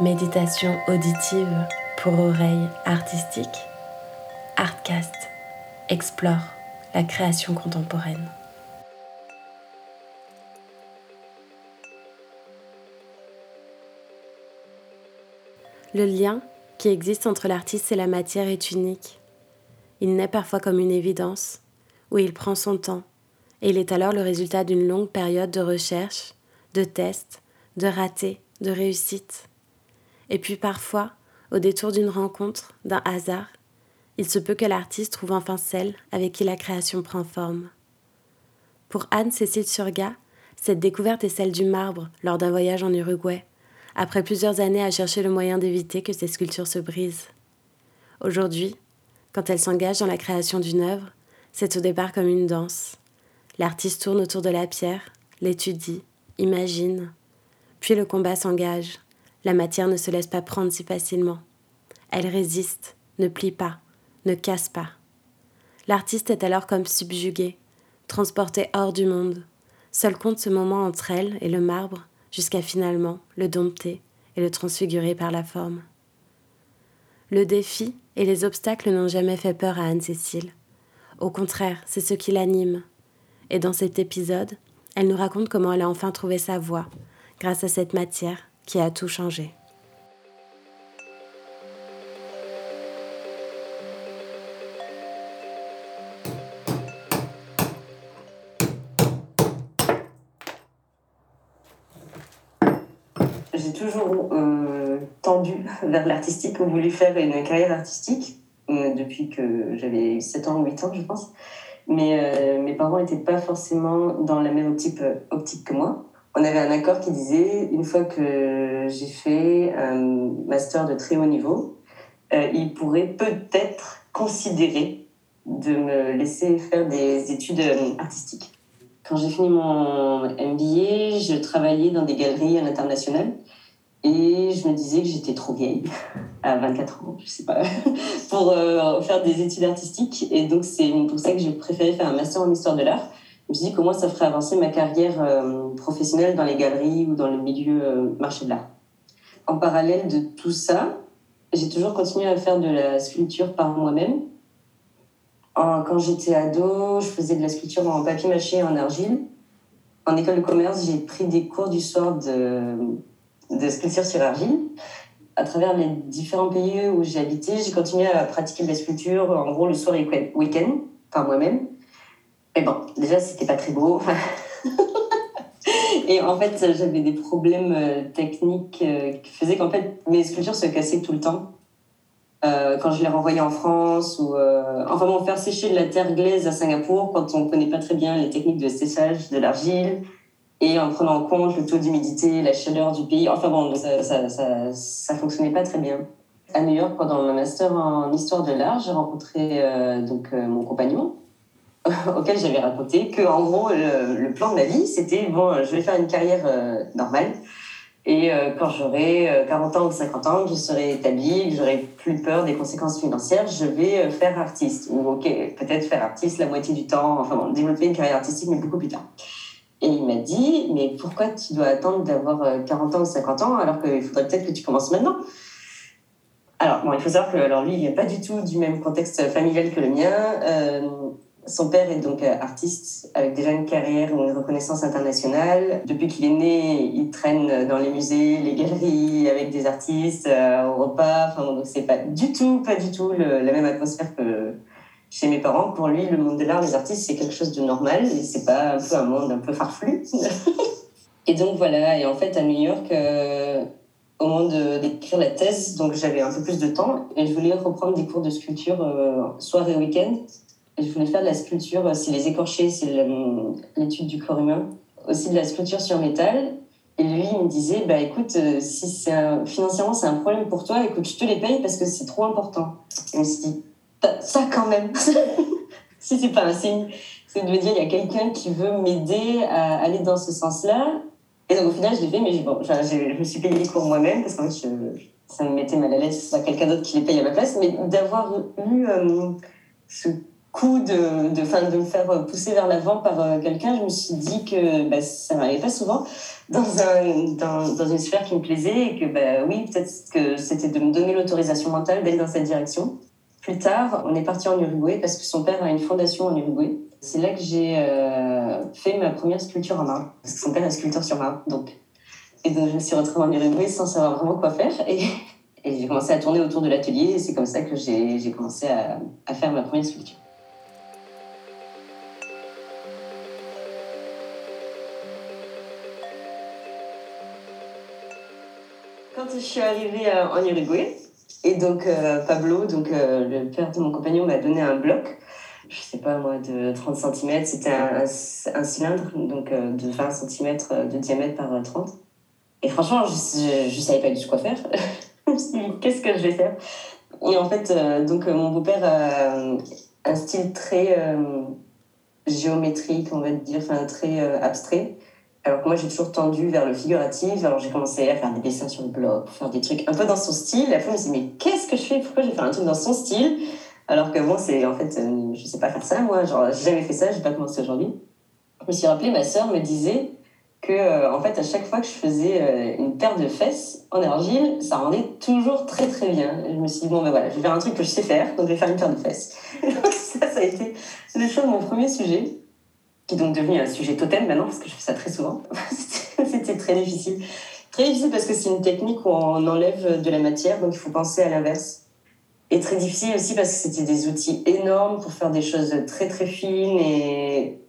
Méditation auditive pour oreilles artistiques. Artcast explore la création contemporaine. Le lien qui existe entre l'artiste et la matière est unique. Il naît parfois comme une évidence, où il prend son temps, et il est alors le résultat d'une longue période de recherche, de tests, de ratés, de réussites. Et puis parfois, au détour d'une rencontre, d'un hasard, il se peut que l'artiste trouve enfin celle avec qui la création prend forme. Pour Anne-Cécile Surga, cette découverte est celle du marbre lors d'un voyage en Uruguay, après plusieurs années à chercher le moyen d'éviter que ses sculptures se brisent. Aujourd'hui, quand elle s'engage dans la création d'une œuvre, c'est au départ comme une danse. L'artiste tourne autour de la pierre, l'étudie, imagine. Puis le combat s'engage. La matière ne se laisse pas prendre si facilement. Elle résiste, ne plie pas, ne casse pas. L'artiste est alors comme subjugué, transporté hors du monde. Seul compte ce moment entre elle et le marbre jusqu'à finalement le dompter et le transfigurer par la forme. Le défi et les obstacles n'ont jamais fait peur à Anne-Cécile. Au contraire, c'est ce qui l'anime. Et dans cet épisode, elle nous raconte comment elle a enfin trouvé sa voie, grâce à cette matière qui a tout changé. j'ai toujours euh, tendu vers l'artistique ou voulu faire une carrière artistique euh, depuis que j'avais 7 ans ou 8 ans, je pense. Mais euh, mes parents n'étaient pas forcément dans la même optique, optique que moi. On avait un accord qui disait, une fois que j'ai fait un master de très haut niveau, ils pourraient peut-être considérer de me laisser faire des études artistiques. Quand j'ai fini mon MBA, je travaillais dans des galeries à l'international. Et je me disais que j'étais trop vieille, à 24 ans, je sais pas, pour euh, faire des études artistiques. Et donc, c'est pour ça que j'ai préféré faire un master en histoire de l'art. Je me suis dit comment ça ferait avancer ma carrière euh, professionnelle dans les galeries ou dans le milieu euh, marché de l'art. En parallèle de tout ça, j'ai toujours continué à faire de la sculpture par moi-même. Quand j'étais ado, je faisais de la sculpture en papier mâché et en argile. En école de commerce, j'ai pris des cours du soir de de sculpture sur argile. À travers les différents pays où j'ai habité, j'ai continué à pratiquer de la sculpture, en gros, le soir et le week-end, par moi-même. Mais bon, déjà, c'était pas très beau. et en fait, j'avais des problèmes euh, techniques euh, qui faisaient qu'en fait, mes sculptures se cassaient tout le temps. Euh, quand je les renvoyais en France ou enfin bon faire sécher de la terre glaise à Singapour quand on connaît pas très bien les techniques de séchage de l'argile et en prenant en compte le taux d'humidité, la chaleur du pays. Enfin bon, ça, ça, ça, fonctionnait pas très bien. À New York, pendant mon master en histoire de l'art, j'ai rencontré donc mon compagnon, auquel j'avais raconté que en gros le, plan de ma vie, c'était bon, je vais faire une carrière euh, normale. Et quand j'aurai 40 ans ou 50 ans, je serai établie, que j'aurai plus peur des conséquences financières, je vais faire artiste. Ou ok, peut-être faire artiste la moitié du temps, enfin développer une carrière artistique, mais beaucoup plus tard. Et il m'a dit, mais pourquoi tu dois attendre d'avoir 40 euh, ans ou 50 ans alors qu'il faudrait peut-être que tu commences maintenant? Alors, bon, il faut savoir que alors, lui, il n'est pas du tout du même contexte familial que le mien. Euh, son père est donc euh, artiste avec déjà une carrière ou une reconnaissance internationale. Depuis qu'il est né, il traîne dans les musées, les galeries avec des artistes, au repas. Enfin, donc c'est pas du tout, pas du tout la même atmosphère que, chez mes parents, pour lui, le monde de l'art, les artistes, c'est quelque chose de normal et c'est pas un peu un monde un peu farfelu. et donc voilà, et en fait, à New York, euh, au moment d'écrire la thèse, donc j'avais un peu plus de temps et je voulais reprendre des cours de sculpture euh, soir et week-end. Je voulais faire de la sculpture, euh, c'est les écorchés, c'est l'étude du corps humain, aussi de la sculpture sur métal. Et lui, il me disait, bah écoute, si c'est financièrement c'est un problème pour toi, écoute, je te les paye parce que c'est trop important. Et on se dit, ça quand même. si c'est pas un signe, c'est de me dire il y a quelqu'un qui veut m'aider à aller dans ce sens-là. Et donc au final, je l'ai fait, mais bon, je me suis payé les cours moi-même parce qu'en fait, ça me mettait mal à l'aise ce soit quelqu'un d'autre qui les paye à ma place. Mais d'avoir eu euh, ce coup de, de, fin, de me faire pousser vers l'avant par euh, quelqu'un, je me suis dit que bah, ça m'arrivait pas souvent dans, un, dans, dans, une sphère qui me plaisait et que bah, oui, peut-être que c'était de me donner l'autorisation mentale d'aller dans cette direction. Plus tard, on est parti en Uruguay parce que son père a une fondation en Uruguay. C'est là que j'ai euh, fait ma première sculpture en marbre. Parce que son père est sculpteur sur marbre. Donc. Et donc, je me suis retrouvée en Uruguay sans savoir vraiment quoi faire. Et, j'ai commencé à tourner autour de l'atelier. Et c'est comme ça que j'ai commencé à faire ma première sculpture. Je suis arrivée euh, en Uruguay, et donc euh, Pablo, donc euh, le père de mon compagnon, m'a donné un bloc, je sais pas moi, de 30 cm. C'était un, cylindre, donc de 20 cm de diamètre par 30. Et franchement, je, ne savais pas du tout quoi faire. je me suis dit, qu'est-ce que je vais faire? Et en fait, donc mon beau-père a un style très géométrique, on va dire, enfin très abstrait. Alors que moi, j'ai toujours tendu vers le figuratif. Alors j'ai commencé à faire des dessins sur le blog, faire des trucs un peu dans son style. Et après, je me suis dit, mais qu'est-ce que je fais? Pourquoi je vais faire un truc dans son style? Alors que moi, c'est en fait, euh, je sais pas faire ça, moi. Genre, j'ai jamais fait ça, j'ai pas commencé aujourd'hui. Je me suis rappelé, ma sœur me disait que, euh, en fait, à chaque fois que je faisais euh, une paire de fesses en argile, ça rendait toujours très très bien. Je me suis dit, bon, ben voilà, je vais faire un truc que je sais faire, donc je vais faire une paire de fesses. ça, ça a été le choix de mon premier sujet qui est donc devenu un sujet totem maintenant, parce que je fais ça très souvent. C'était très difficile. Très difficile parce que c'est une technique où on enlève de la matière, donc il faut penser à l'inverse. Et très difficile aussi parce que c'était des outils énormes pour faire des choses très très fines et,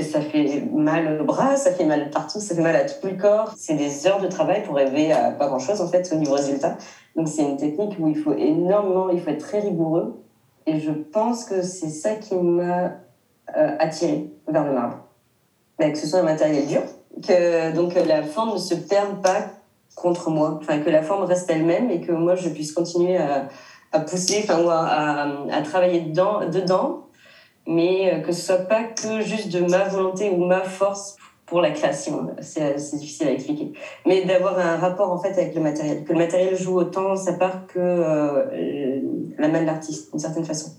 ça fait mal au bras, ça fait mal partout, ça fait mal à tout le corps. C'est des heures de travail pour rêver à pas grand chose en fait au niveau résultat. Donc c'est une technique où il faut énormément, il faut être très rigoureux. Et je pense que c'est ça qui m'a euh, attiré vers le marbre. Mais que ce soit un matériel dur, que donc la forme ne se perde pas contre moi, enfin que la forme reste elle-même et que moi je puisse continuer à, pousser, enfin à, travailler dedans, mais que ce soit pas que juste de ma volonté ou ma force pour la création. C'est difficile à expliquer. Mais d'avoir un rapport en fait avec le matériel, que le matériel joue autant sa part que euh, la main de l'artiste, d'une certaine façon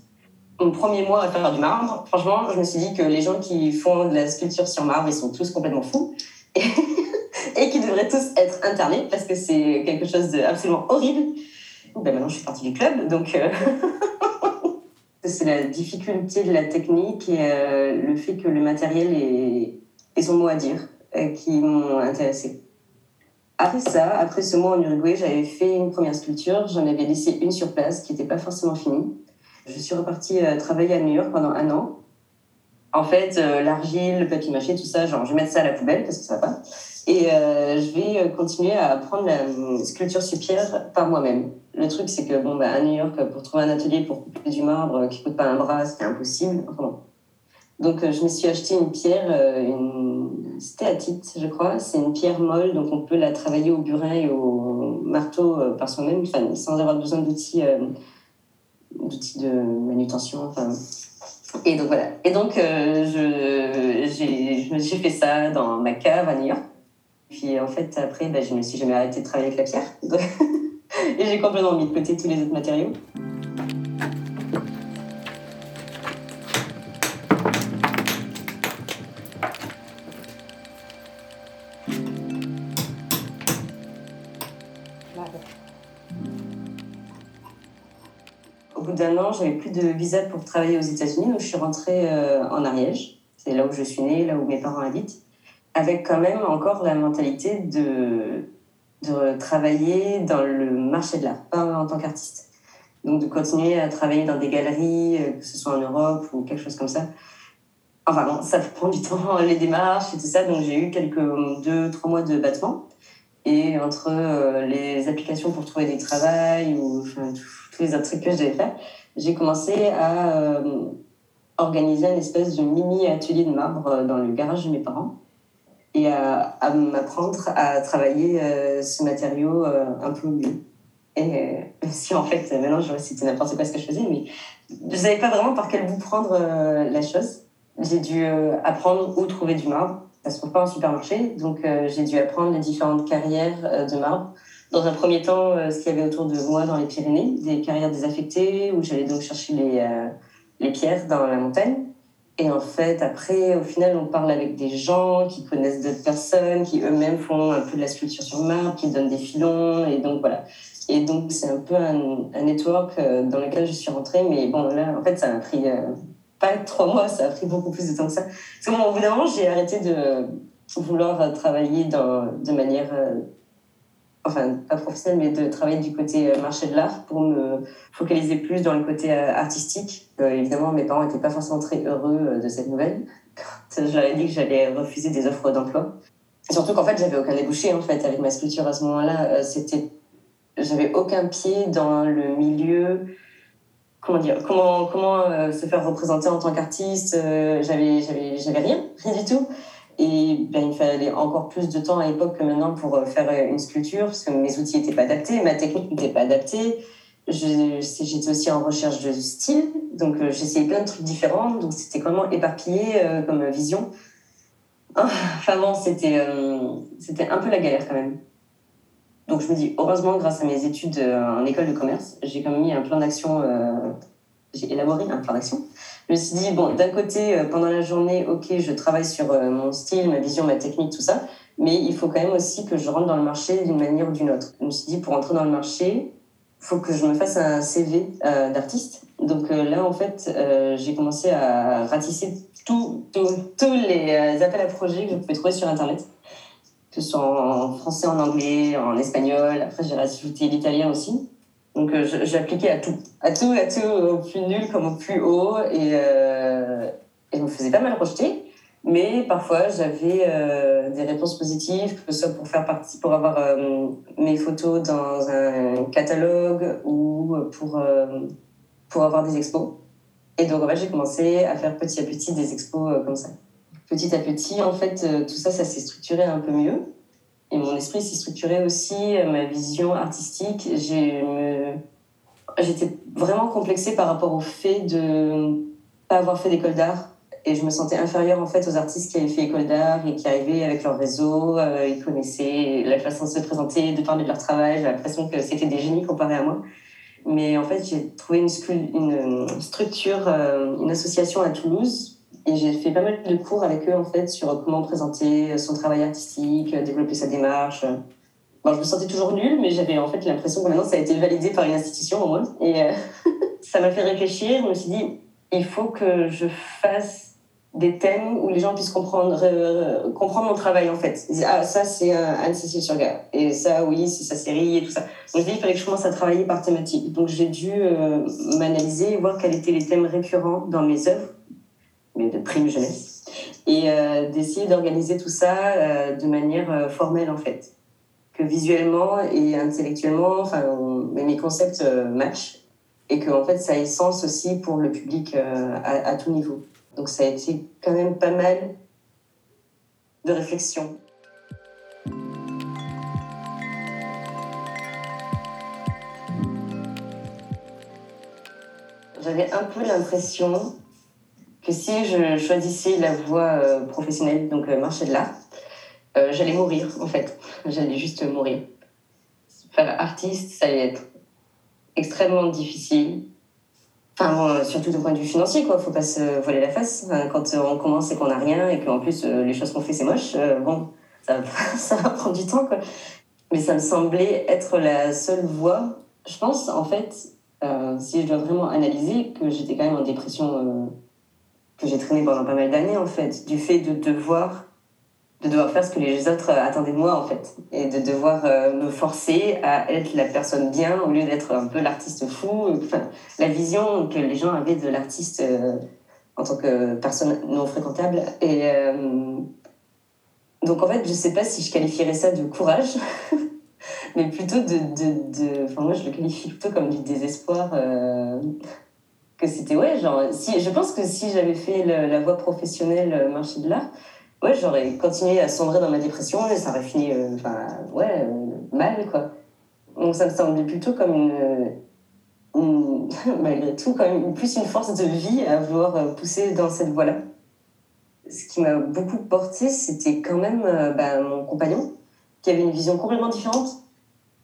mon premier mois à faire du marbre, franchement, je me suis dit que les gens qui font de la sculpture sur marbre, ils sont tous complètement fous. Et, et qu'ils devraient tous être internés parce que c'est quelque chose d'absolument horrible. Ben maintenant, je suis partie du club, donc euh, c'est la difficulté de la technique et euh, le fait que le matériel ait, son mot à dire euh, qui m'ont intéressé. Après ça, après ce mois en Uruguay, j'avais fait une première sculpture. J'en avais laissé une sur place qui n'était pas forcément finie. Je suis repartie euh, travailler à New York pendant un an. En fait, euh, l'argile, le papier mâché, tout ça, genre, je vais mettre ça à la poubelle parce que ça va pas. Et euh, je vais continuer à apprendre la sculpture sur pierre par moi-même. Le truc, c'est que, bon, bah, à New York, pour trouver un atelier pour couper du marbre qui coûte pas un bras, c'était impossible. Enfin, Donc, je me suis acheté une pierre, une stéatite, je crois. C'est une pierre molle, donc on peut la travailler au burin et au marteau par soi-même, sans avoir besoin d'outils d'outils de manutention. Enfin, et donc voilà. Et donc euh, je, j'ai, fait ça dans ma cave à New York. Puis en fait, après, ben, je me suis jamais arrêtée de travailler avec la pierre. et j'ai complètement mis de côté tous les autres matériaux. D'un an, j'avais plus de visa pour travailler aux États-Unis, donc je suis rentrée euh, en Ariège. C'est là où je suis née, là où mes parents habitent, avec quand même encore la mentalité de, de travailler dans le marché de l'art, pas en tant qu'artiste. Donc de continuer à travailler dans des galeries, euh, que ce soit en Europe ou quelque chose comme ça. Enfin bon, ça prend du temps, les démarches et tout ça, donc j'ai eu quelques deux, trois mois de battement. Et entre euh, les applications pour trouver du travail ou enfin, tous les autres trucs que je devais faire, j'ai commencé à euh, organiser une espèce de mini atelier de marbre euh, dans le garage de mes parents et à, m'apprendre à travailler ce matériau un peu mieux. Et si en fait, maintenant je c'était n'importe quoi ce que je faisais, mais je savais pas vraiment par quel bout prendre la chose. J'ai dû apprendre où trouver du marbre ça se trouve pas en supermarché. Donc, euh, j'ai dû apprendre les différentes carrières euh, de marbre. Dans un premier temps, euh, ce qu'il y avait autour de moi dans les Pyrénées, des carrières désaffectées, où j'allais donc chercher les, les pierres dans la montagne. Et en fait, après, au final, on parle avec des gens qui connaissent d'autres personnes, qui eux-mêmes font un peu de la sculpture sur marbre, qui donnent des filons. Et donc, voilà. Et donc, c'est un peu un, un, network euh, dans lequel je suis rentrée. Mais bon, là, en fait, ça m'a pris euh, pas trois mois, ça a pris beaucoup plus de temps que ça. Parce que, bon, au bout d'un moment, j'ai arrêté de vouloir travailler dans, de manière euh, enfin pas professionnelle, mais de travailler du côté euh, marché de l'art pour me focaliser plus dans le côté euh, artistique. Euh, évidemment, mes parents n'étaient pas forcément très heureux de cette nouvelle. Je leur ai dit que j'allais refuser des offres d'emploi. Surtout qu'en fait, j'avais aucun débouché en fait avec ma sculpture à ce moment-là. C'était, j'avais aucun pied dans le milieu. Comment dire Comment comment se faire représenter en tant qu'artiste J'avais j'avais j'avais rien, rien du tout. Et ben, il fallait encore plus de temps à l'époque que maintenant pour euh, faire euh, une sculpture, parce que mes outils n'étaient pas adaptés, ma technique n'était pas adaptée. J'étais aussi en recherche de style, donc euh, j'essayais plein de trucs différents, donc c'était vraiment éparpillé comme vision. Enfin bon, c'était c'était un peu la galère quand même. Donc je me dis, heureusement, grâce à mes études en école de commerce, j'ai quand même mis un plan d'action, j'ai élaboré un plan d'action je me suis dit, bon, d'un côté, euh, pendant la journée, ok, je travaille sur euh, mon style, ma vision, ma technique, tout ça, mais il faut quand même aussi que je rentre dans le marché d'une manière ou d'une autre. Je me suis dit, pour entrer dans le marché, il faut que je me fasse un CV euh, d'artiste. Donc là, en fait, j'ai commencé à ratisser tous les appels à projets que je pouvais trouver sur Internet, que ce soit en français, en anglais, en espagnol. Après, j'ai rajouté l'italien aussi. Donc euh, j'appliquais à tout, à tout, à tout, au plus nul comme au plus haut, et, euh, et je me faisais pas mal rejeter. Mais parfois, j'avais euh, des réponses positives, que ce soit pour faire partie, pour avoir mes photos dans un catalogue ou pour, pour avoir des expos. Et donc, en j'ai commencé à faire petit à petit des expos comme ça. Petit à petit, en fait, tout ça, ça s'est structuré un peu mieux et mon esprit s'est structuré aussi, euh, ma vision artistique. J'étais vraiment complexée par rapport au fait de pas avoir fait d'école d'art. Et je me sentais inférieure en fait aux artistes qui avaient fait école d'art et qui arrivaient avec leur réseau, euh, ils connaissaient la façon de se présenter, de parler de leur travail. J'ai l'impression que c'était des génies comparés à moi. Mais en fait, j'ai trouvé une, une structure, euh, une association à Toulouse et j'ai fait pas mal de cours avec eux, en fait, sur comment présenter son travail artistique, développer sa démarche. Bon, je me sentais toujours nulle, mais j'avais en fait l'impression que maintenant ça a été validé par une institution au moins. Et euh, ça m'a fait réfléchir. Je me suis dit, il faut que je fasse des thèmes où les gens puissent comprendre, euh, comprendre mon travail en fait. Ils disent, ah, ça c'est Anne-Cécile Surga. Et ça, oui, c'est sa série et tout ça. Donc je dit, il fallait que je commence à travailler par thématique. Donc j'ai dû euh, m'analyser et voir quels étaient les thèmes récurrents dans mes œuvres de prime jeunesse, et euh, d'essayer d'organiser tout ça euh, de manière euh, formelle en fait. Que visuellement et intellectuellement, enfin, mes concepts matchent et que en fait ça ait sens aussi pour le public à, à, tout niveau. Donc ça a été quand même pas mal de réflexion. J'avais un peu l'impression que si je choisissais la voie euh, professionnelle, donc euh, marché de l'art, euh, j'allais mourir en fait. J'allais juste mourir. Faire artiste, ça allait être extrêmement difficile. Enfin, bon, surtout d'un point de vue financier, quoi. Faut pas se voiler la face. quand on commence et qu'on n'a rien et qu'en plus les choses qu'on fait c'est moche, bon, ça va, ça va prendre du temps, quoi. Mais ça me semblait être la seule voie. Je pense, en fait, si je dois vraiment analyser, que j'étais quand même en dépression que j'ai traîné pendant pas mal d'années, en fait, du fait de devoir, de devoir faire ce que les autres attendaient de moi, en fait, et de devoir euh, me forcer à être la personne bien au lieu d'être un peu l'artiste fou. Enfin, la vision que les gens avaient de l'artiste euh, en tant que personne non fréquentable. Et euh, donc, en fait, je sais pas si je qualifierais ça de courage. mais plutôt de, de, de, Enfin, moi, je le qualifie plutôt comme du désespoir que c'était ouais genre si je pense que si j'avais fait la voie professionnelle euh, marché de l'art ouais j'aurais continué à sombrer dans ma dépression et ça aurait fini euh, ouais euh, mal quoi. Donc ça me semblait plutôt comme une, malgré tout quand même plus une force de vie à vouloir pousser dans cette voie là ce qui m'a beaucoup porté c'était quand même bah, mon compagnon qui avait une vision complètement différente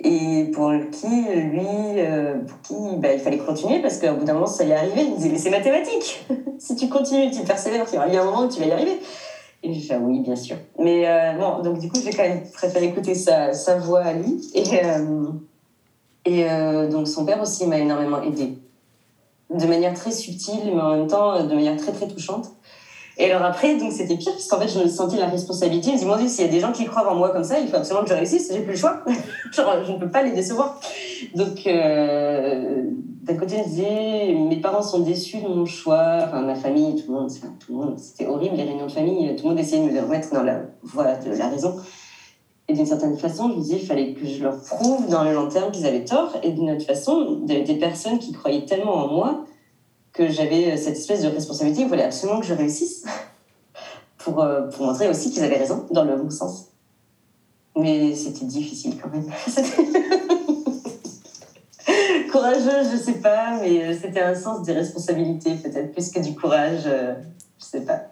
et pour qui, lui, euh, pour qui bah, il fallait continuer parce qu'au bout d'un moment, ça y arriver. Il me disait, mais c'est mathématique. si tu continues, tu persévères, il y a un moment où tu vas y arriver. Et j'ai fait, ah oui, bien sûr. Mais euh, bon, donc du coup, j'ai quand même préféré écouter sa, sa voix à lui. Et, euh, et donc son père aussi m'a énormément aidé. De manière très subtile, mais en même temps de manière très très touchante. Et alors après, donc c'était pire, parce qu'en fait, je me sentais la responsabilité. Je me dis, mon Dieu, s'il y a des gens qui croient en moi comme ça, il faut absolument que je réussisse, j'ai plus le choix. Je ne peux pas les décevoir. Donc, euh, d'un côté, je disais, mes parents sont déçus de mon choix, enfin, ma famille, tout le monde, tout le monde, c'était horrible, les réunions de famille, tout le monde essayait de me remettre dans la voie de la raison. Et d'une certaine façon, je me disais, il fallait que je leur prouve dans le long terme qu'ils avaient tort. Et d'une autre façon, des personnes qui croyaient tellement en moi que j'avais euh, cette espèce de responsabilité. Il fallait absolument que je réussisse pour, euh, pour montrer aussi qu'ils avaient raison dans le bon sens. Mais c'était difficile quand même. Courageux, je sais pas, mais euh, c'était un sens des responsabilités peut-être plus que du courage, je sais pas.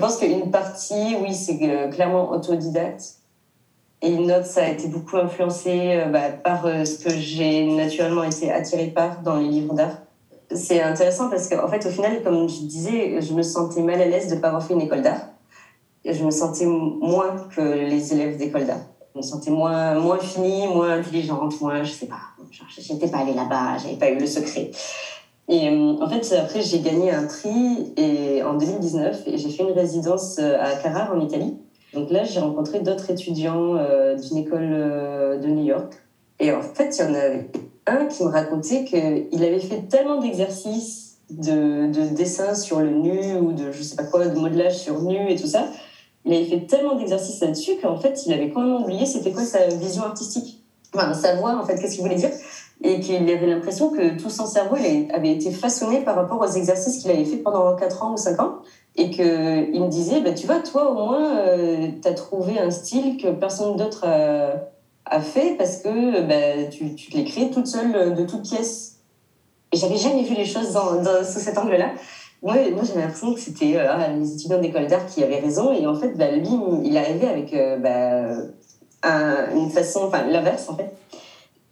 Pense qu'une partie, oui, c'est clairement autodidacte. Et une autre, ça a été beaucoup influencé euh, bah, par euh, ce que j'ai naturellement été attirée par dans les livres d'art. C'est intéressant parce qu'en fait, au final, comme je disais, je me sentais mal à l'aise de ne pas avoir fait une école d'art. Je me sentais moins que les élèves d'école d'art. Je me sentais moins, moins finie, moins intelligente, moins, je sais pas. Je n'étais pas allée là-bas, j'avais pas eu le secret. Et euh, en fait, après, j'ai gagné un prix et, en 2019 et j'ai fait une résidence euh, à Carrare en Italie. Donc là, j'ai rencontré d'autres étudiants euh, d'une école de New York. Et en fait, il y en avait un qui me racontait qu'il avait fait tellement d'exercices de, de dessin sur le nu ou de je sais pas quoi, de modelage sur nu et tout ça. Il avait fait tellement d'exercices là-dessus qu'en fait, il avait complètement oublié c'était quoi sa vision artistique. Enfin, savoir en fait qu'est-ce qu'il voulait dire et qu'il avait l'impression que tout son cerveau avait été façonné par rapport aux exercices qu'il avait fait pendant 4 ans ou 5 ans. Et qu'il me disait bah, tu vois toi au moins euh, tu as trouvé un style que personne d'autre a, fait parce que bah, tu, tu te l'es créé toute seule euh, de toute pièce et j'avais jamais vu les choses sous cet angle là moi, j'avais l'impression que c'était euh, ah, les étudiants d'école d'art qui avaient raison. Et en fait bah, lui il arrivait avec bah, une façon enfin l'inverse en fait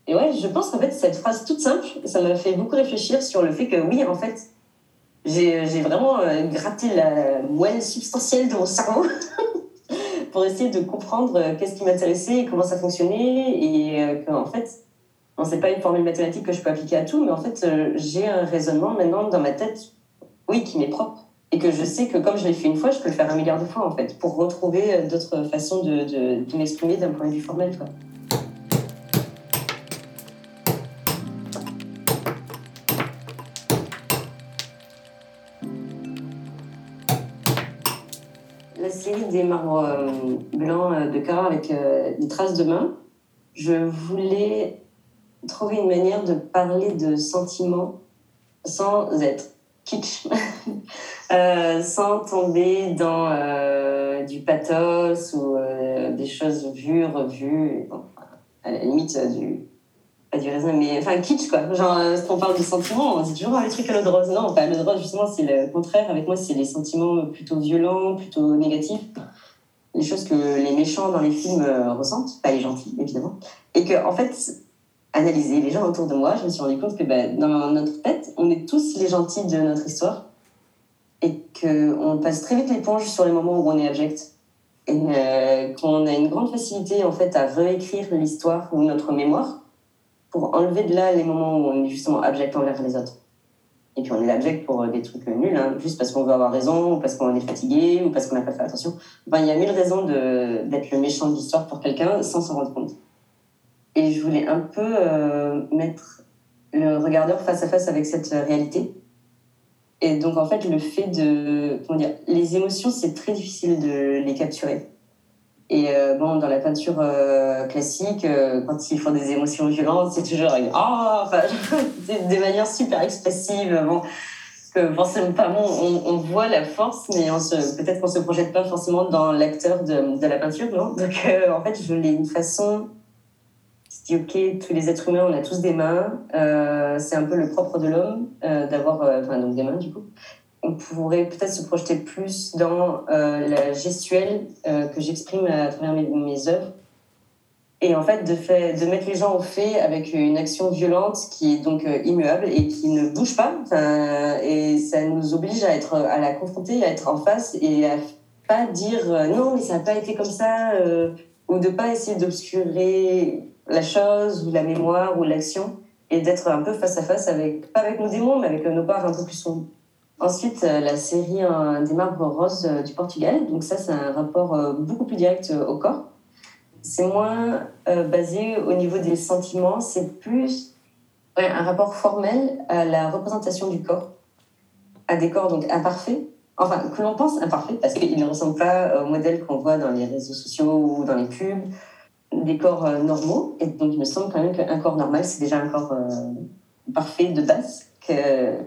et ouais, je pense qu'en fait, cette phrase toute simple, ça m'a fait beaucoup réfléchir sur le fait que oui, en fait, j'ai vraiment euh, gratté la moelle substantielle de mon cerveau pour essayer de comprendre euh, qu'est-ce qui m'intéressait et comment ça fonctionnait. Et euh, qu'en fait, bon, c'est pas une formule mathématique que je peux appliquer à tout, mais en fait, j'ai un raisonnement maintenant dans ma tête, oui, qui m'est propre. Et que je sais que comme je l'ai fait une fois, je peux le faire un milliard de fois, en fait, pour retrouver d'autres façons de, de, de m'exprimer d'un point de vue formel. Quoi. Des marbres euh, blancs euh, de cœur avec euh, des traces de main, je voulais trouver une manière de parler de sentiments sans être kitsch, sans tomber dans du pathos ou des choses vues, revues, à la limite du, pas du raisin, mais enfin kitsch quoi. Genre, euh, on parle du sentiment, on dit toujours ah, les trucs à l'eau de rose. Non, pas l'eau de rose, justement, c'est le contraire. Avec moi, c'est les sentiments plutôt violents, plutôt négatifs. Les choses que les méchants dans les films euh, ressentent, pas les gentils, évidemment. Et que, en fait, analyser les gens autour de moi, je me suis rendu compte que bah, dans notre tête, on est tous les gentils de notre histoire. Et qu'on passe très vite l'éponge sur les moments où on est abject. Et euh, qu'on a une grande facilité, en fait, à réécrire l'histoire ou notre mémoire pour enlever de là les moments où on est justement abject envers les autres. Et puis on est abject pour des trucs nuls, hein, juste parce qu'on veut avoir raison, ou parce qu'on est fatigué, ou parce qu'on n'a pas fait attention. Enfin, il y a mille raisons d'être le méchant de l'histoire pour quelqu'un sans s'en rendre compte. Et je voulais un peu euh, mettre le regardeur face à face avec cette réalité. Et donc en fait, le fait de... Comment dire Les émotions, c'est très difficile de les capturer. Et euh, bon, dans la peinture euh, classique, euh, quand ils font des émotions violentes, c'est toujours ah, enfin, des manières super expressives. Bon, forcément pas bon, on, voit la force, mais peut-être qu'on se projette pas forcément dans l'acteur de, de, la peinture, non? Donc en fait, je voulais une façon dis ok, tous les êtres humains, on a tous des mains. C'est un peu le propre de l'homme d'avoir, enfin donc des mains du coup. On pourrait peut-être se projeter plus dans la gestuelle que j'exprime à travers mes, œuvres. Et en fait, de, de mettre les gens au fait avec une action violente qui est donc immuable et qui ne bouge pas. Et ça nous oblige à être à la confronter, à être en face et à pas dire non, mais ça n'a pas été comme ça, ou de pas essayer d'obscurer la chose ou la mémoire ou l'action et d'être un peu face à face avec, pas avec nos démons, mais avec nos parts un peu plus sombres. Ensuite, euh, la série des marbres roses euh, du Portugal. Donc ça, c'est un rapport beaucoup plus direct au corps. C'est moins basé au niveau des sentiments, c'est plus un rapport formel à la représentation du corps, à des corps donc imparfaits, enfin que l'on pense imparfaits parce qu'ils ne ressemblent pas au modèle qu'on voit dans les réseaux sociaux ou dans les pubs des corps normaux. Et donc, il me semble quand même qu'un corps normal, c'est déjà un corps parfait de base, que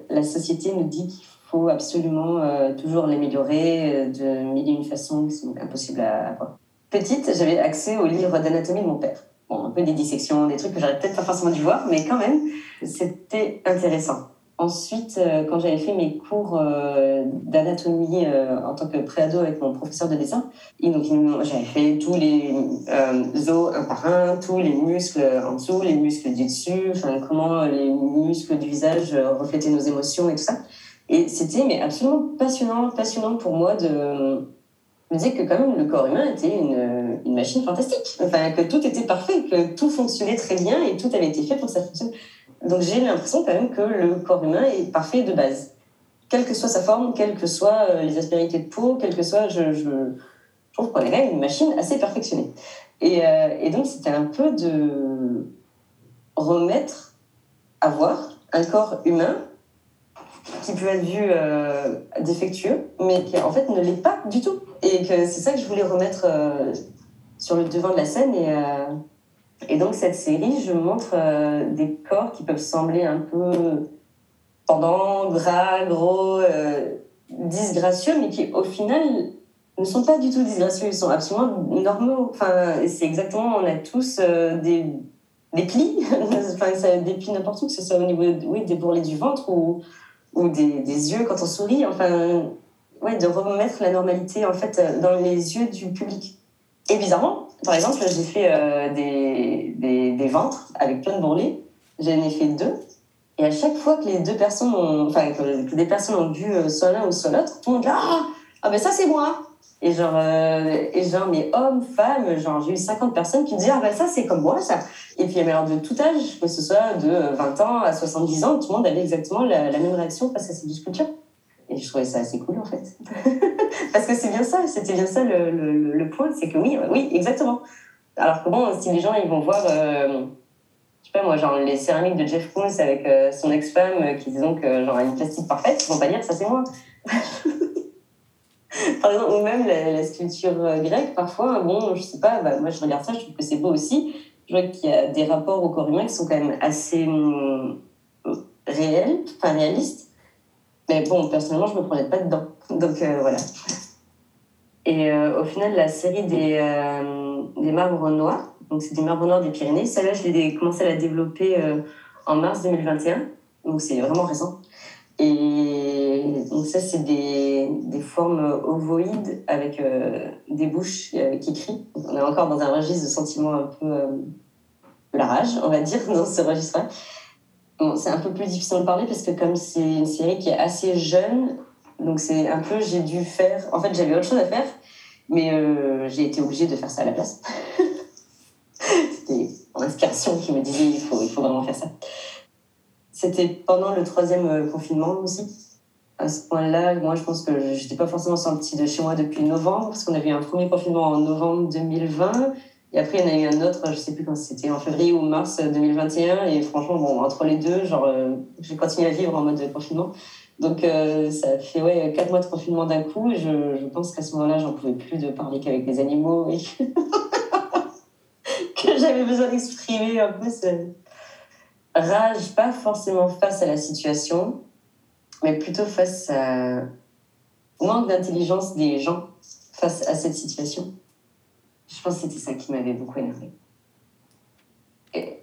la société nous dit qu'il faut absolument euh, toujours l'améliorer de mille et une façons qui sont impossibles à avoir. Petite, j'avais accès au livre d'anatomie de mon père. Bon, un peu des dissections, des trucs que j'aurais peut-être pas forcément dû voir, mais quand même, c'était intéressant. Ensuite, euh, quand j'avais fait mes cours euh, d'anatomie euh, en tant que préado avec mon professeur de dessin, donc j'avais fait tous les os un par un, tous les muscles en dessous, les muscles du dessus, comment les muscles du visage reflétaient nos émotions et tout ça. Et c'était mais absolument passionnant, passionnant pour moi de me dire que quand même le corps humain était une, machine fantastique, enfin que tout était parfait, que tout fonctionnait très bien et tout avait été fait pour que ça. Donc j'ai l'impression quand même que le corps humain est parfait de base. Quelle que soit sa forme, quelles que soient euh, les aspérités de peau, quelle que soit, je, je, trouve qu'on est même une machine assez perfectionnée. Et, euh, et donc c'était un peu de remettre à voir un corps humain qui peut être vu euh, défectueux, mais qui en fait ne l'est pas du tout. Et que c'est ça que je voulais remettre sur le devant de la scène. Et, et donc, cette série, je montre euh, des corps qui peuvent sembler un peu pendant, gras, gros, euh, disgracieux, mais qui, au final, ne sont pas du tout disgracieux. Ils sont absolument normaux. Enfin, c'est exactement, on a tous euh, des, des plis, enfin, ça, des plis n'importe où, que ce soit au niveau oui, des bourrelets du ventre ou, ou des, des yeux quand on sourit. Enfin, ouais, de remettre la normalité, en fait, dans les yeux du public. Et bizarrement, par exemple, j'ai fait euh, des, des, des, ventres avec plein de bourrelets. J'en ai fait deux. Et à chaque fois que les deux personnes ont, enfin, que, des personnes ont vu euh, soit l'un ou soit l'autre, tout le dit Ah, ah ben ça c'est moi et genre, euh, et genre, mais hommes, femmes, genre, j'ai eu 50 personnes qui me disaient, ah ben ça, c'est comme moi, ça. Et puis, alors, de tout âge, que ce soit de 20 ans à 70 ans, tout le monde avait exactement la, même réaction face à cette sculptures. Et je trouvais ça assez cool, en fait. Parce que c'est bien ça, c'était bien ça le, le, le point, c'est que oui, oui, exactement. Alors que bon, si les gens, ils vont voir, euh, je sais pas moi, genre les céramiques de Jeff Koons avec euh, son ex-femme euh, qui disent que genre une plastique parfaite, ils vont pas dire ça c'est moi. Par exemple, ou même la, sculpture grecque, parfois, bon, je sais pas, bah, moi je regarde ça, je trouve que c'est beau aussi. Je vois qu'il y a des rapports au corps humain qui sont quand même assez hum, réels, enfin réalistes. Mais bon, personnellement, je me prenais pas dedans. Donc euh, voilà. Et euh, au final, la série des, euh, des marbres noirs, donc c'est des marbres noirs des Pyrénées, celle-là, je l'ai commencé à la développer en mars 2021. Donc c'est vraiment récent. Et donc ça, c'est des, des, formes ovoïdes avec des bouches qui crient. on est encore dans un registre de sentiments un peu la rage, on va dire, dans ce registre-là c'est un peu plus difficile de parler parce que comme c'est une série qui est assez jeune, donc c'est un peu, j'ai dû faire... En fait, j'avais autre chose à faire, mais euh, j'ai été obligée de faire ça à la place. C'était mon inspiration qui me disait, il faut, il faut vraiment faire ça. C'était pendant le troisième euh, confinement aussi. À ce point-là, moi, je pense que je n'étais pas forcément sortie de chez moi depuis novembre, parce qu'on avait eu un premier confinement en novembre 2020. Et après, il y en a eu un autre, je sais plus quand c'était, en février ou mars 2021. Et franchement, bon, entre les deux, genre, euh, j'ai continué à vivre en mode confinement. Donc, euh, ça fait ouais, quatre mois de confinement d'un coup. Je, je pense qu'à ce moment-là, j'en pouvais plus de parler qu'avec des animaux. Et que j'avais besoin d'exprimer un peu ce rage, pas forcément face à la situation, mais plutôt face à manque d'intelligence des gens face à cette situation. Je pense que c'était ça qui m'avait beaucoup énervé.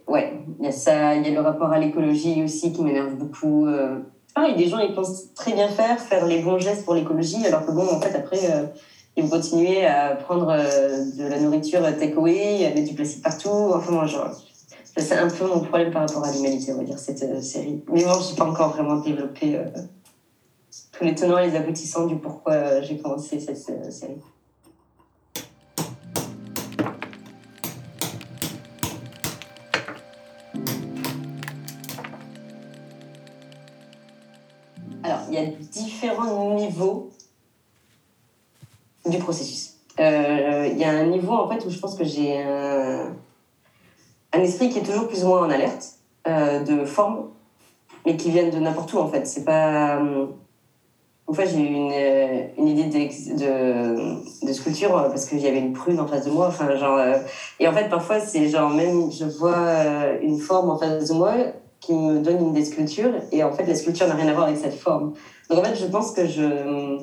ouais, il y a ça, il y a le rapport à l'écologie aussi qui m'énerve beaucoup. Euh. Pareil, des gens, ils pensent très bien faire, faire les bons gestes pour l'écologie, alors que bon, en fait, après, euh, ils vont continuer à prendre euh, de la nourriture takeaway, avec du plastique partout. Enfin, bon, genre, c'est un peu mon problème par rapport à l'humanité, on va dire, cette série. Mais bon, je n'ai pas encore vraiment développé tous les tenants et les aboutissants du pourquoi j'ai commencé cette série. il y a différents niveaux du processus. Euh, il y a un niveau en fait où je pense que j'ai un, esprit qui est toujours plus ou moins en alerte euh, de forme, mais qui viennent de n'importe où en fait. C'est pas. Une fois, j'ai eu une, une, idée de, de, sculpture parce qu'il y avait une prune en face de moi. Enfin, genre, euh, et en fait, parfois, c'est genre même, je vois une forme en face de moi qui me donne une des sculptures. Et en fait, la sculpture n'a rien à voir avec cette forme. Donc en fait, je pense que je,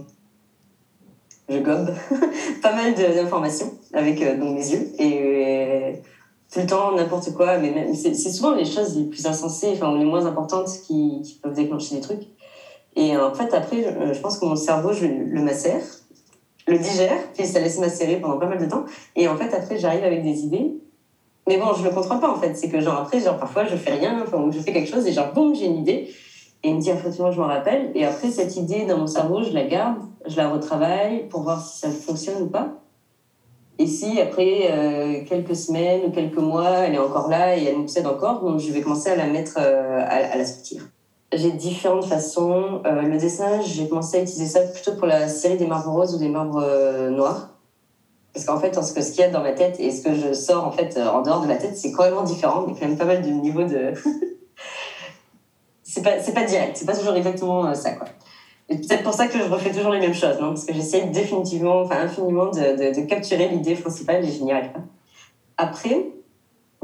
je gobe pas mal d'informations avec euh, donc mes yeux. Et euh, tout le temps, n'importe quoi. Mais c'est souvent les choses les plus insensées, enfin, les moins importantes qui, peuvent déclencher des trucs. Et en fait, après, je, je pense que mon cerveau, je le macère, le digère, puis ça laisse macérer pendant pas mal de temps. Et en fait, après, j'arrive avec des idées mais bon, je le contrôle pas en fait. C'est que genre après, genre parfois je fais rien, enfin, je fais quelque chose et genre boum, j'ai une idée. Et il me dit, effectivement, je m'en rappelle. Et après, cette idée dans mon cerveau, je la garde, je la retravaille pour voir si ça fonctionne ou pas. Et si après euh, quelques semaines ou quelques mois, elle est encore là et elle m'obsède encore, donc je vais commencer à la mettre euh, à, la sortir. J'ai différentes façons. Euh, le dessin, j'ai commencé à utiliser ça plutôt pour la série des marbres roses ou des marbres noirs. Parce qu'en fait, ce qu'il y a dans ma tête et ce que je sors en fait en dehors de ma tête, c'est complètement différent. Il y a quand même pas mal de niveaux de. c'est pas, pas direct, c'est pas toujours exactement ça, quoi. Et peut-être pour ça que je refais toujours les mêmes choses, non Parce que j'essaie définitivement, enfin infiniment de, capturer l'idée principale et pas. Après,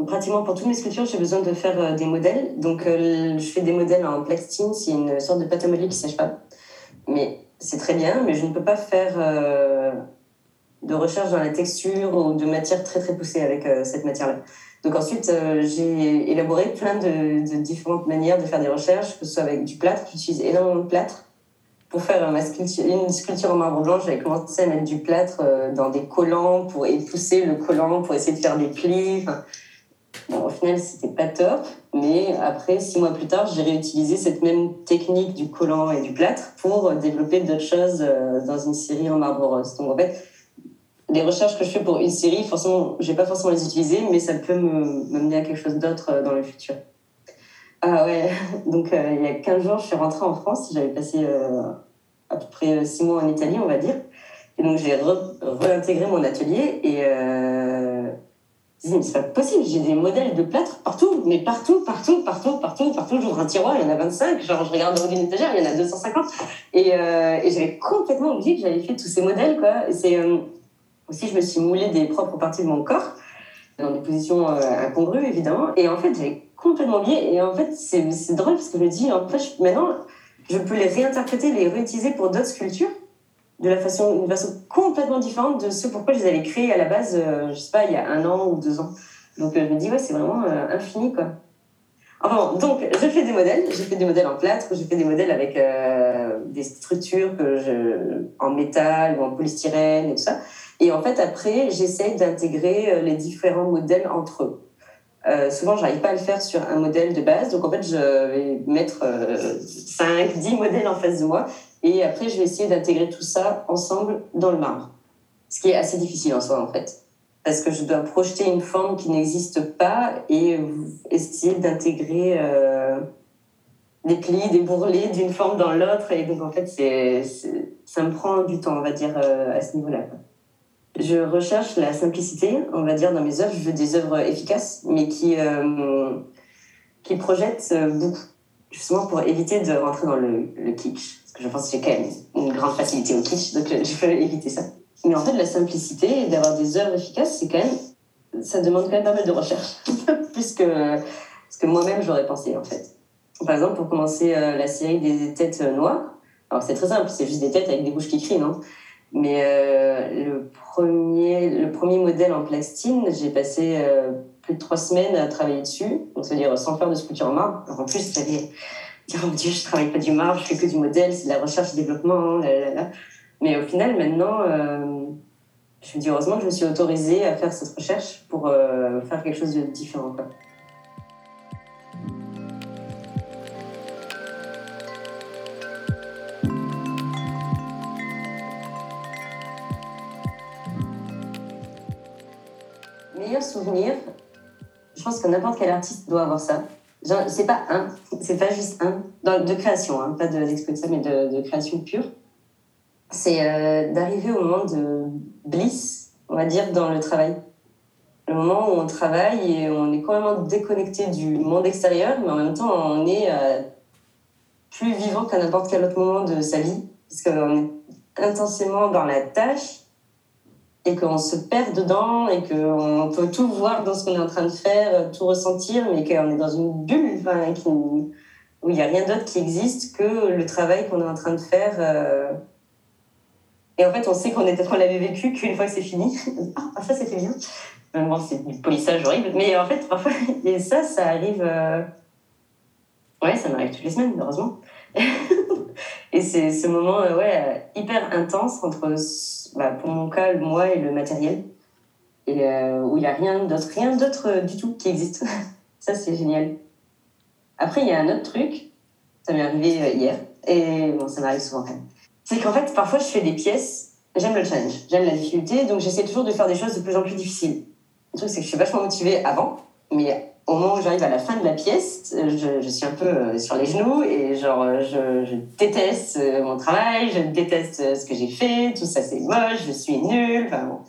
pratiquement pour toutes mes sculptures, j'ai besoin de faire euh, des modèles. Donc, euh, je fais des modèles en plastine, c'est une sorte de pâte à modeler qui sèche pas. Mais c'est très bien, mais je ne peux pas faire de recherche dans la texture ou de matière très très poussée avec euh, cette matière-là. Donc ensuite, euh, j'ai élaboré plein de, différentes manières de faire des recherches, que ce soit avec du plâtre, j'utilise énormément de plâtre. Pour faire ma sculpture, une sculpture en marbre blanc, j'avais commencé à mettre du plâtre euh, dans des collants pour épousser le collant, pour essayer de faire des plis. Bon, au final, c'était pas top, mais après, six mois plus tard, j'ai réutilisé cette même technique du collant et du plâtre pour développer d'autres choses dans une série en marbre rose. Donc en fait, les recherches que je fais pour une série, forcément, je vais pas forcément les utiliser, mais ça peut me m'amener à quelque chose d'autre euh, dans le futur. Ah ouais, donc euh, il y a 15 jours, je suis rentrée en France. J'avais passé euh, à peu près 6 mois en Italie, on va dire. Et donc j'ai réintégré mon atelier et euh, je me mais c'est pas possible, j'ai des modèles de plâtre partout, mais partout, partout, partout, partout, partout. J'ouvre un tiroir, il y en a 25. Genre, je regarde dans une étagère, il y en a 250. Et, et j'avais complètement oublié que j'avais fait tous ces modèles, quoi. C'est aussi, je me suis moulé des propres parties de mon corps, dans des positions euh, incongrues, évidemment. Et en fait, j'avais complètement oublié. Et en fait, c'est drôle parce que je me dis, en fait, maintenant, je peux les réinterpréter, les réutiliser pour d'autres sculptures de la façon, une façon complètement différente de ce pourquoi je les avais créées à la base, euh, je sais pas, il y a un an ou deux ans. Donc, euh, je me dis, ouais, c'est vraiment infini, quoi. Enfin, donc, je fais des modèles. J'ai fait des modèles en plâtre, j'ai fait des modèles avec des structures que je, en métal ou en polystyrène et tout ça. Et en fait, après, j'essaye d'intégrer euh, les différents modèles entre eux. Euh, souvent, j'arrive pas à le faire sur un modèle de base. Donc, en fait, je vais mettre euh, 5, 10 modèles en face de moi. Et après, je vais essayer d'intégrer tout ça ensemble dans le marbre. Ce qui est assez difficile en soi, en fait. Parce que je dois projeter une forme qui n'existe pas et essayer d'intégrer euh, des plis, des bourrelets d'une forme dans l'autre. Et donc, en fait, c'est, ça me prend du temps, on va dire, euh, à ce niveau-là. Je recherche la simplicité, on va dire, dans mes œuvres. Je veux des œuvres efficaces, mais qui, euh, qui projettent euh, beaucoup. Justement pour éviter de rentrer dans le, le kitsch. Parce que je pense que j'ai quand même une grande facilité au kitsch, donc je veux éviter ça. Mais en fait, la simplicité et d'avoir des œuvres efficaces, c'est quand même, ça demande quand même pas mal de recherche. Plus que ce que moi-même j'aurais pensé, en fait. Par exemple, pour commencer euh, la série des têtes noires, alors c'est très simple, c'est juste des têtes avec des bouches qui crient, non? Mais euh, le, premier, le premier modèle en plastine, j'ai passé euh, plus de trois semaines à travailler dessus, donc c'est-à-dire sans faire de sculpture en marbre. en plus, j'avais dit, oh mon Dieu, je travaille pas du marbre, je fais que du modèle, c'est de la recherche et développement, là, Mais au final, maintenant, euh, je me dis heureusement que je me suis autorisée à faire cette recherche pour faire quelque chose de différent. Souvenir, je pense que n'importe quel artiste doit avoir ça. C'est pas un, c'est pas juste un, de création, hein, pas mais de, de, création pure. C'est euh, d'arriver au moment de bliss, on va dire, dans le travail. Le moment où on travaille et on est complètement déconnecté du monde extérieur, mais en même temps, on est euh, plus vivant qu'à n'importe quel autre moment de sa vie, parce qu'on est intensément dans la tâche et qu'on se perd dedans et qu'on peut tout voir dans ce qu'on est en train de faire, tout ressentir, mais qu'on est dans une bulle enfin, où il n'y a rien d'autre qui existe que le travail qu'on est en train de faire. Euh. Et en fait, on sait qu'on l'avait vécu qu'une fois que c'est fini. ah, ça, c'était bien. Bon, c'est du polissage horrible, mais en fait, parfois, et ça, ça arrive. Euh. Ouais, ça m'arrive toutes les semaines, heureusement. Et c'est ce moment euh, ouais, hyper intense entre bah, pour mon cas, moi et le matériel. Et euh, où il n'y a rien d'autre, rien d'autre euh, du tout qui existe. ça, c'est génial. Après, il y a un autre truc, ça m'est arrivé hier, et ça m'arrive souvent quand même. C'est qu'en fait, parfois, je fais des pièces, j'aime le challenge, j'aime la difficulté, donc j'essaie toujours de faire des choses de plus en plus difficiles. Le truc, c'est que je suis vachement motivée avant, mais au moment où j'arrive à la fin de la pièce, je, je, suis un peu euh, sur les genoux et genre euh, je, je déteste euh, mon travail, je déteste ce que j'ai fait, tout ça c'est moche, je suis nulle. Enfin bon,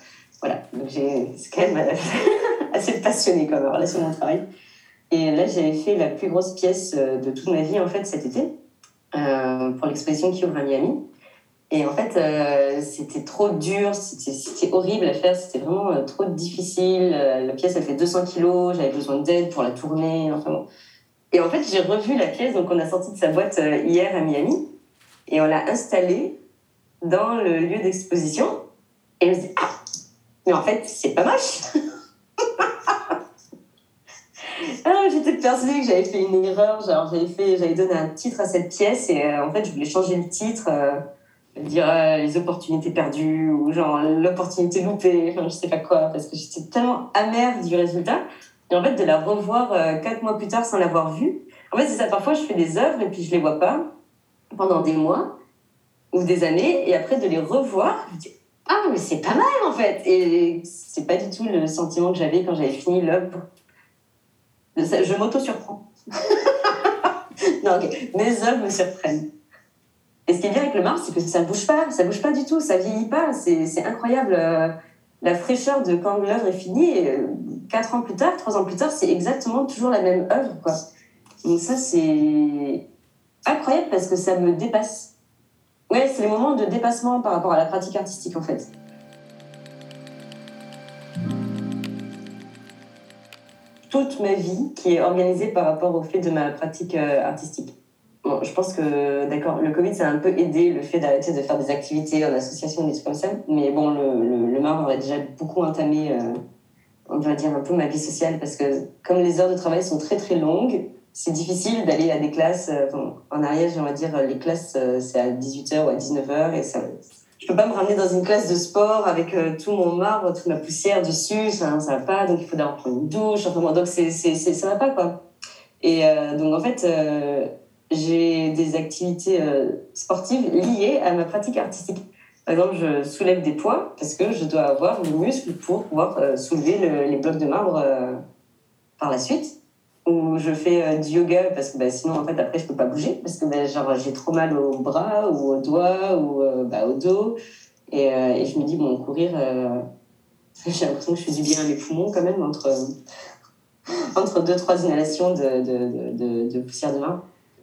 voilà. C'est quand même assez passionné comme relation à mon travail. Et là j'avais fait la plus grosse pièce de toute ma vie en fait cet été euh, pour l'exposition qui ouvre à Miami. Et en fait, euh, c'était trop dur, c'était horrible à faire, c'était vraiment euh, trop difficile. Euh, la pièce, elle fait 200 kilos, j'avais besoin d'aide pour la tourner. Et en fait, j'ai revu la pièce, donc on a sorti de sa boîte hier à Miami, et on l'a installée dans le lieu d'exposition. Et je me dit, ah, mais en fait, c'est pas moche. ah, J'étais persuadée que j'avais fait une erreur, genre j'avais donné un titre à cette pièce, et en fait, je voulais changer le titre dire euh, les opportunités perdues ou genre l'opportunité loupée, enfin je sais pas quoi, parce que j'étais tellement amère du résultat. Et en fait, de la revoir euh, quatre mois plus tard sans l'avoir vue. En fait, c'est ça, parfois je fais des œuvres et puis je les vois pas pendant des mois ou des années, et après de les revoir, je dis Ah, mais c'est pas mal en fait Et c'est pas du tout le sentiment que j'avais quand j'avais fini l'œuvre. Je m'auto-surprends. non, ok, mes œuvres me surprennent. Et ce qui est bien avec le marbre, c'est que ça ne bouge pas, ça bouge pas du tout, ça vieillit pas. C'est incroyable euh, la fraîcheur de quand l'œuvre est finie. Euh, quatre ans plus tard, trois ans plus tard, c'est exactement toujours la même œuvre, quoi. Donc ça, c'est incroyable parce que ça me dépasse. Ouais, c'est les moments de dépassement par rapport à la pratique artistique, en fait. Toute ma vie qui est organisée par rapport au fait de ma pratique euh, artistique. Bon, je pense que, d'accord, le Covid, ça a un peu aidé le fait d'arrêter de faire des activités en association, des trucs comme ça. Mais bon, le, le, le marbre a déjà beaucoup entamé, euh, on va dire, un peu ma vie sociale parce que comme les heures de travail sont très très longues, c'est difficile d'aller à des classes. Euh, en Ariège, on va dire, les classes, euh, c'est à 18h ou à 19h et ça. Je peux pas me ramener dans une classe de sport avec tout mon marbre, toute ma poussière dessus, ça, ça va pas, donc il faut d'abord prendre une douche, enfin, donc c'est, c'est, ça va pas, quoi. Et donc, en fait, j'ai des activités euh, sportives liées à ma pratique artistique. Par exemple, je soulève des poids parce que je dois avoir le muscle pour pouvoir euh, soulever les blocs de marbre euh, par la suite. Ou je fais du yoga parce que bah, sinon, en fait, après, je peux pas bouger parce que bah, genre, j'ai trop mal aux bras ou aux doigts ou bah, au dos. Et, et, je me dis, bon, courir, j'ai l'impression que je fais du bien à mes poumons quand même entre, entre deux, trois inhalations de, de, de poussière de marbre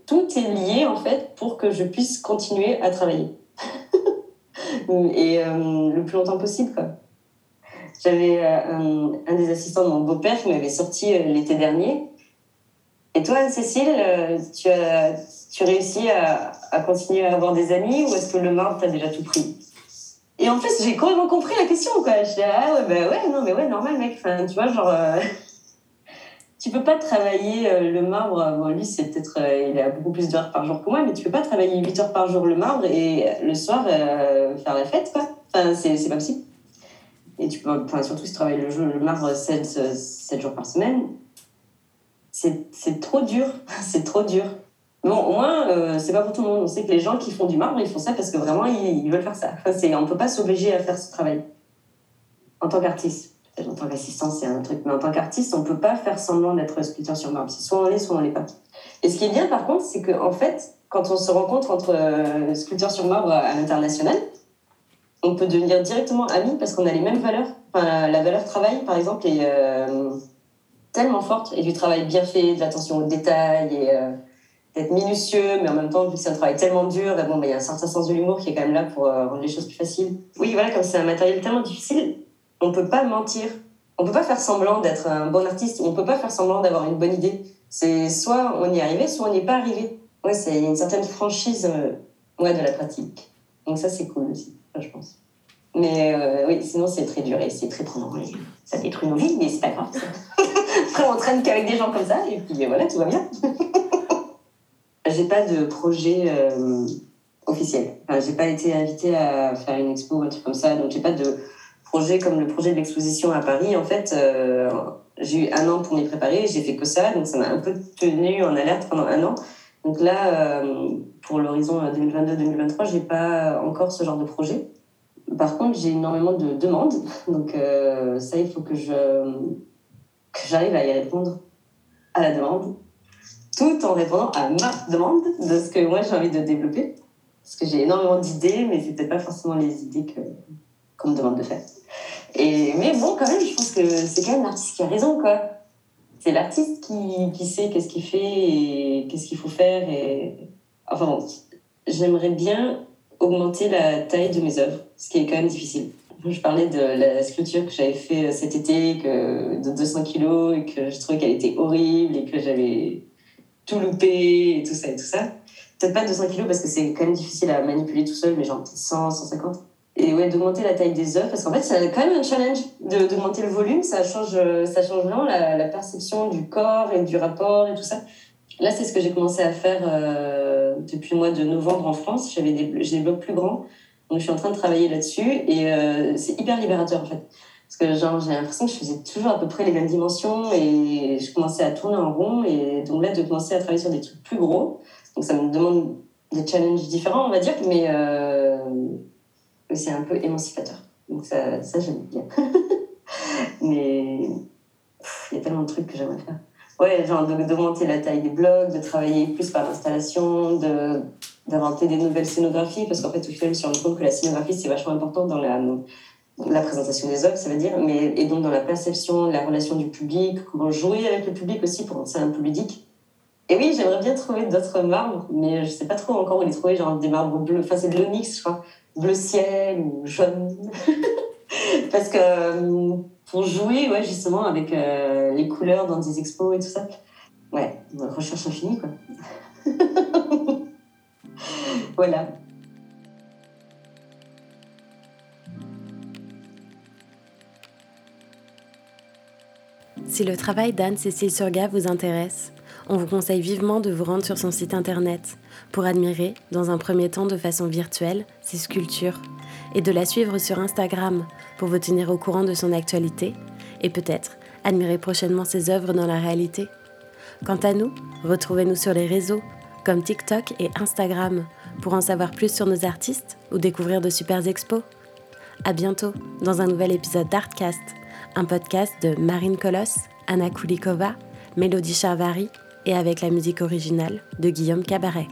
tout est lié en fait pour que je puisse continuer à travailler. et euh, le plus longtemps possible. Quoi. J'avais euh, un, des assistants de mon beau-père qui m'avait sorti euh, l'été dernier. Et toi, Cécile, tu as, tu réussi à, à, continuer à avoir des amis ou est-ce que le marbre t'a déjà tout pris? Et en fait, j'ai complètement compris la question. Quoi. Je disais, ah ouais, bah ouais, non, mais ouais, normal, mec. Tu vois, genre. Tu peux pas travailler euh, le marbre. Bon, lui, c'est peut-être, euh, il a beaucoup plus d'heures par jour que moi, mais tu peux pas travailler 8 heures par jour le marbre et le soir faire la fête, quoi. Enfin, c'est, pas possible. Et tu peux, enfin, surtout si tu travailles le, le marbre 7, 7 jours par semaine, c'est, trop dur. c'est trop dur. Bon, au moins, c'est pas pour tout le monde. On sait que les gens qui font du marbre, ils font ça parce que vraiment, ils, veulent faire ça. Enfin, on peut pas s'obliger à faire ce travail en tant qu'artiste en tant qu'assistant, c'est un truc, mais en tant qu'artiste, on peut pas faire semblant d'être sculpteur sur marbre. soit on l'est, soit on l'est pas. Et ce qui est bien, par contre, c'est qu'en en fait, quand on se rencontre entre euh, sculpteur sur marbre à l'international, on peut devenir directement amis parce qu'on a les mêmes valeurs. Enfin, la valeur travail, par exemple, est euh, tellement forte et du travail bien fait, de l'attention aux détails et euh, d'être minutieux, mais en même temps, vu que c'est un travail tellement dur, bon, bah, il y a un certain sens de l'humour qui est quand même là pour rendre les choses plus faciles. Oui, voilà, comme c'est un matériel tellement difficile, on peut pas mentir. On peut pas faire semblant d'être un bon artiste. On peut pas faire semblant d'avoir une bonne idée. C'est soit on y est arrivé, soit on n'y est pas arrivé. Ouais, c'est une certaine franchise euh, ouais, de la pratique. Donc ça, c'est cool aussi, je pense. Mais euh, oui, sinon, c'est très dur et c'est très prenant. Ça détruit nos vies, mais c'est pas grave. Après, on traîne qu'avec des gens comme ça et puis voilà, tout va bien. j'ai pas de projet euh, officiel. Enfin, j'ai pas été invitée à faire une expo ou un truc comme ça, donc j'ai pas de projet comme le projet de l'exposition à Paris, en fait, euh, j'ai eu un an pour m'y préparer, j'ai fait que ça, donc ça m'a un peu tenu en alerte pendant un an. Donc là, euh, pour l'horizon 2022-2023, j'ai pas encore ce genre de projet. Par contre, j'ai énormément de demandes, donc euh, ça, il faut que je que j'arrive à y répondre à la demande, tout en répondant à ma demande de ce que moi j'ai envie de développer, parce que j'ai énormément d'idées, mais c'est peut-être pas forcément les idées que qu'on me demande de faire. Et, mais bon, quand même, je pense que c'est quand même l'artiste qui a raison, quoi. C'est l'artiste qui, qui sait qu'est-ce qu'il fait et qu'est-ce qu'il faut faire. Et... Enfin j'aimerais bien augmenter la taille de mes œuvres, ce qui est quand même difficile. Je parlais de la sculpture que j'avais fait euh, cet été, que, de 200 kilos, et que je trouvais qu'elle était horrible et que j'avais tout loupé et tout ça et tout ça. Peut-être pas 200 kilos parce que c'est quand même difficile à manipuler tout seul, mais genre 100, 150 et ouais, d'augmenter la taille des œufs, parce qu'en fait, c'est quand même un challenge d'augmenter le volume. Ça change, ça change vraiment la, perception du corps et du rapport et tout ça. Là, c'est ce que j'ai commencé à faire euh, depuis le mois de novembre en France. J'avais des, j'ai des blocs plus grands, donc je suis en train de travailler là-dessus et euh, c'est hyper libérateur en fait. Parce que genre, j'ai l'impression que je faisais toujours à peu près les mêmes dimensions et je commençais à tourner en rond. Et donc là, de commencer à travailler sur des trucs plus gros, donc ça me demande des challenges différents, on va dire, mais euh, c'est un peu émancipateur. Donc ça, ça j'aime bien. Mais il y a tellement de trucs que j'aimerais faire. Ouais, genre d'augmenter la taille des blocs, de travailler plus par l'installation, de d'inventer des nouvelles scénographies, parce qu'en fait, au final, je me suis compte que la scénographie, c'est vachement important dans la, la présentation des œuvres, ça veut dire, mais, et donc dans la perception, la relation du public, comment jouer avec le public aussi pour rendre ça un peu ludique. Et oui, j'aimerais bien trouver d'autres marbres, mais je sais pas trop encore où les trouver, genre des marbres bleus, enfin c'est de l'onyx, je crois bleu ciel ou jaune. Parce que euh, pour jouer, ouais, justement, avec euh, les couleurs dans des expos et tout ça, ouais, recherche infinie, quoi. voilà. Si le travail d'Anne-Cécile Surga vous intéresse, on vous conseille vivement de vous rendre sur son site internet pour admirer, dans un premier temps de façon virtuelle, ses sculptures et de la suivre sur Instagram pour vous tenir au courant de son actualité et peut-être admirer prochainement ses œuvres dans la réalité. Quant à nous, retrouvez-nous sur les réseaux comme TikTok et Instagram pour en savoir plus sur nos artistes ou découvrir de super expos. À bientôt dans un nouvel épisode d'Artcast, un podcast de Marine Colosse, Anna Kulikova, Mélodie Charvari et avec la musique originale de Guillaume Cabaret.